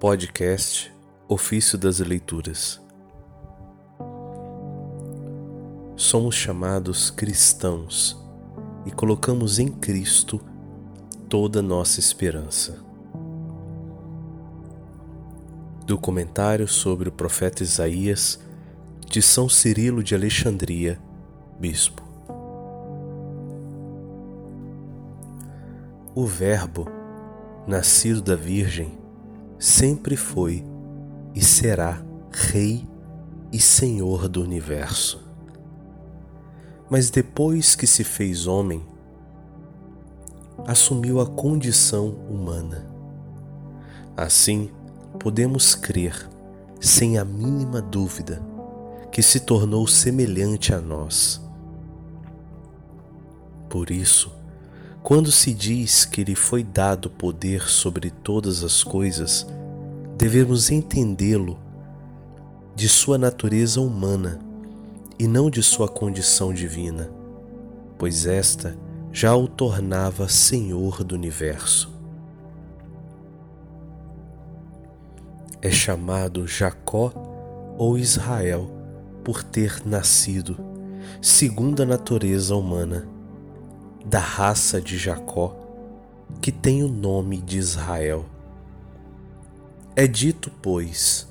Podcast Ofício das Leituras. Somos chamados cristãos e colocamos em Cristo toda nossa esperança. Do comentário sobre o profeta Isaías, de São Cirilo de Alexandria, Bispo. O Verbo, nascido da Virgem, sempre foi e será Rei e Senhor do universo. Mas depois que se fez homem, assumiu a condição humana. Assim, podemos crer, sem a mínima dúvida, que se tornou semelhante a nós. Por isso, quando se diz que lhe foi dado poder sobre todas as coisas, devemos entendê-lo de sua natureza humana e não de sua condição divina, pois esta já o tornava Senhor do universo. É chamado Jacó ou Israel por ter nascido segundo a natureza humana da raça de Jacó, que tem o nome de Israel. É dito, pois,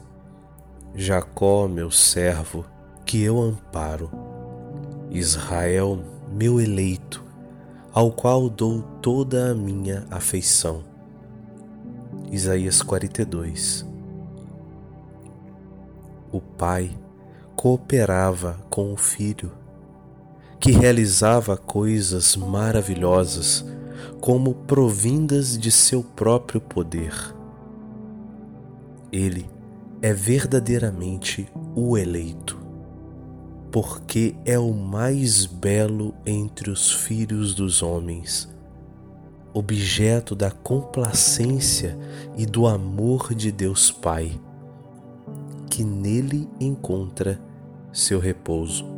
Jacó, meu servo, que eu amparo, Israel, meu eleito, ao qual dou toda a minha afeição. Isaías 42 O pai cooperava com o filho que realizava coisas maravilhosas como provindas de seu próprio poder. Ele é verdadeiramente o eleito, porque é o mais belo entre os filhos dos homens, objeto da complacência e do amor de Deus Pai, que nele encontra seu repouso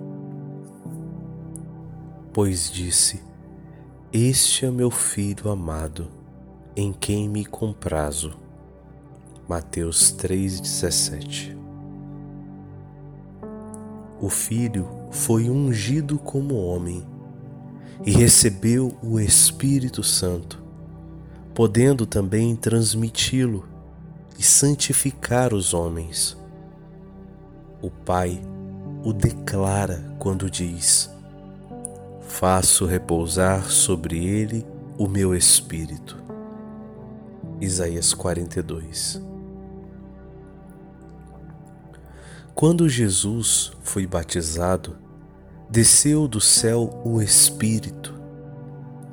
pois disse: Este é meu filho amado, em quem me comprazo. Mateus 3,17 O filho foi ungido como homem e recebeu o Espírito Santo, podendo também transmiti-lo e santificar os homens. O Pai o declara quando diz: faço repousar sobre ele o meu espírito. Isaías 42 Quando Jesus foi batizado, desceu do céu o Espírito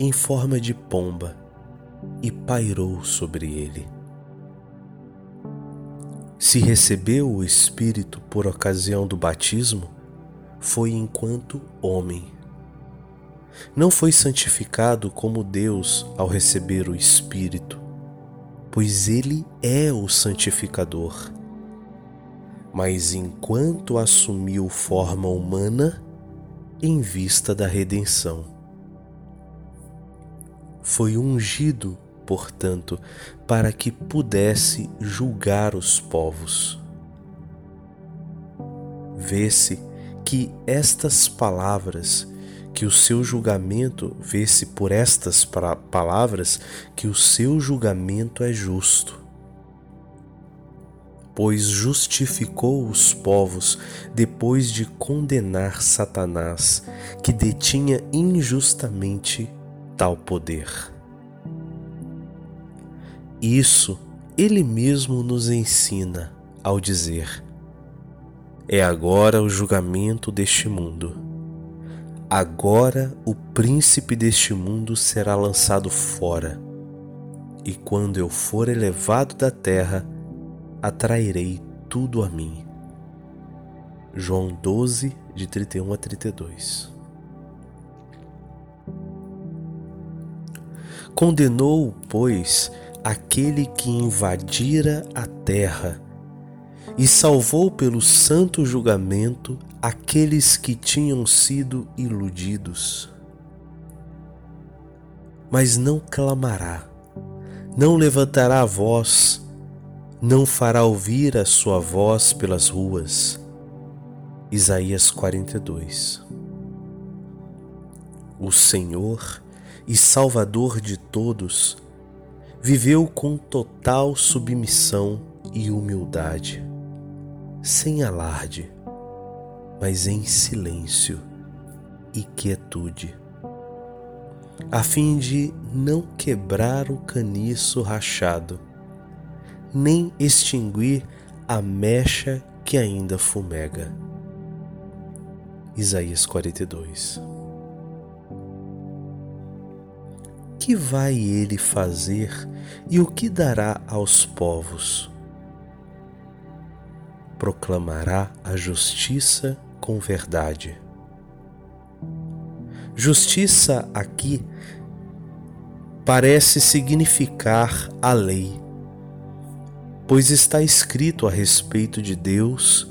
em forma de pomba e pairou sobre ele. Se recebeu o Espírito por ocasião do batismo, foi enquanto homem não foi santificado como Deus ao receber o Espírito, pois Ele é o santificador. Mas enquanto assumiu forma humana, em vista da redenção. Foi ungido, portanto, para que pudesse julgar os povos. Vê-se que estas palavras que o seu julgamento, vê-se por estas palavras que o seu julgamento é justo. Pois justificou os povos depois de condenar Satanás, que detinha injustamente tal poder. Isso ele mesmo nos ensina ao dizer: É agora o julgamento deste mundo Agora o príncipe deste mundo será lançado fora, e quando eu for elevado da terra, atrairei tudo a mim. João 12, de 31 a 32. Condenou, pois, aquele que invadira a terra e salvou pelo santo julgamento aqueles que tinham sido iludidos. Mas não clamará, não levantará a voz, não fará ouvir a sua voz pelas ruas. Isaías 42 O Senhor e Salvador de todos viveu com total submissão e humildade, sem alarde, mas em silêncio e quietude, a fim de não quebrar o caniço rachado, nem extinguir a mecha que ainda fumega. Isaías 42 Que vai ele fazer e o que dará aos povos? Proclamará a justiça com verdade Justiça aqui parece significar a lei, pois está escrito a respeito de Deus,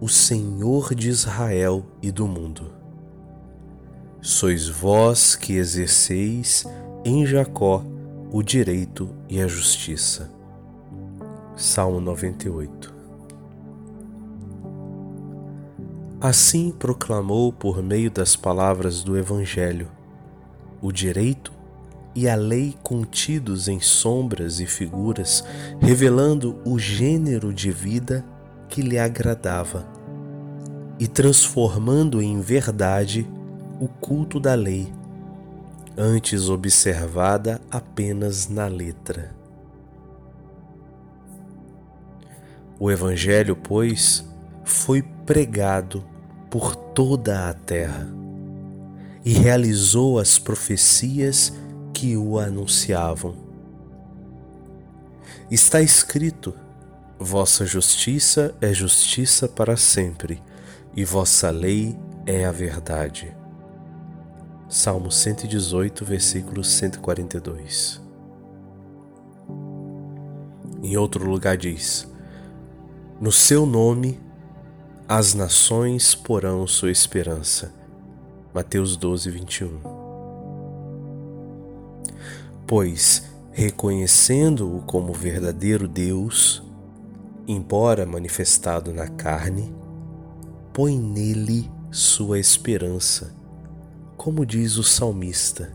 o Senhor de Israel e do mundo. Sois vós que exerceis em Jacó o direito e a justiça. Salmo 98 Assim proclamou por meio das palavras do Evangelho o direito e a lei contidos em sombras e figuras, revelando o gênero de vida que lhe agradava e transformando em verdade o culto da lei, antes observada apenas na letra. O Evangelho, pois, foi pregado por toda a terra e realizou as profecias que o anunciavam. Está escrito: Vossa justiça é justiça para sempre, e vossa lei é a verdade. Salmo 118, versículo 142. Em outro lugar diz: No seu nome as nações porão sua esperança. Mateus 12, 21. Pois, reconhecendo-o como verdadeiro Deus, embora manifestado na carne, põe nele sua esperança, como diz o salmista: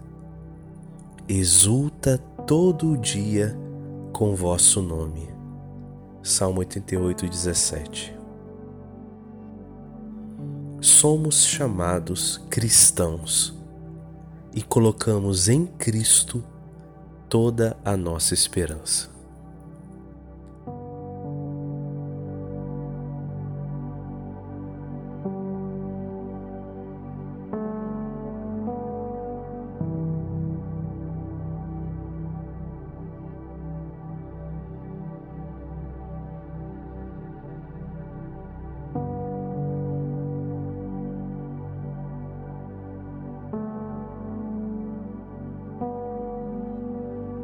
Exulta todo o dia com vosso nome. Salmo 88, 17 somos chamados cristãos e colocamos em Cristo toda a nossa esperança.